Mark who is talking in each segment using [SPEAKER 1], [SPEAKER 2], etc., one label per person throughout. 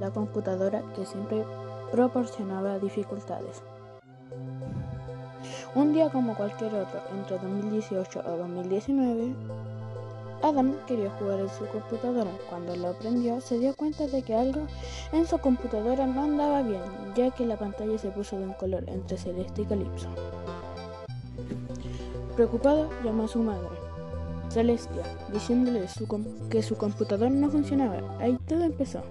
[SPEAKER 1] la computadora que siempre proporcionaba dificultades. Un día como cualquier otro, entre 2018 o 2019, Adam quería jugar en su computadora. Cuando lo prendió, se dio cuenta de que algo en su computadora no andaba bien, ya que la pantalla se puso de un color entre celeste y calipso. Preocupado, llamó a su madre, Celestia, diciéndole que su computador no funcionaba. Ahí todo empezó.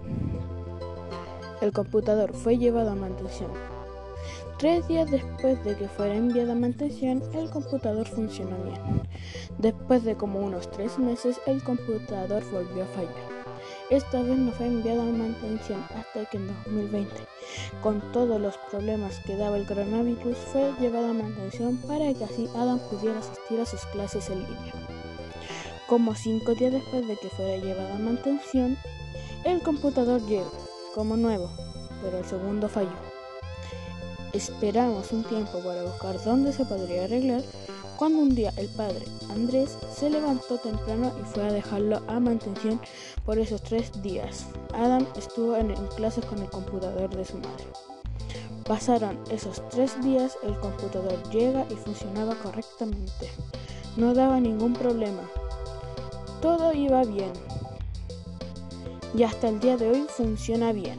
[SPEAKER 1] El computador fue llevado a mantención. Tres días después de que fuera enviado a mantención, el computador funcionó bien. Después de como unos tres meses, el computador volvió a fallar. Esta vez no fue enviado a mantención hasta que en 2020, con todos los problemas que daba el coronavirus, fue llevado a mantención para que así Adam pudiera asistir a sus clases en línea. Como cinco días después de que fuera llevado a mantención, el computador llegó como nuevo, pero el segundo falló. Esperamos un tiempo para buscar dónde se podría arreglar cuando un día el padre Andrés se levantó temprano y fue a dejarlo a mantención por esos tres días. Adam estuvo en, clases con el computador de su madre. Pasaron esos tres días, el computador llega y funcionaba correctamente. No daba ningún problema. Todo iba bien y hasta el día de hoy funciona bien.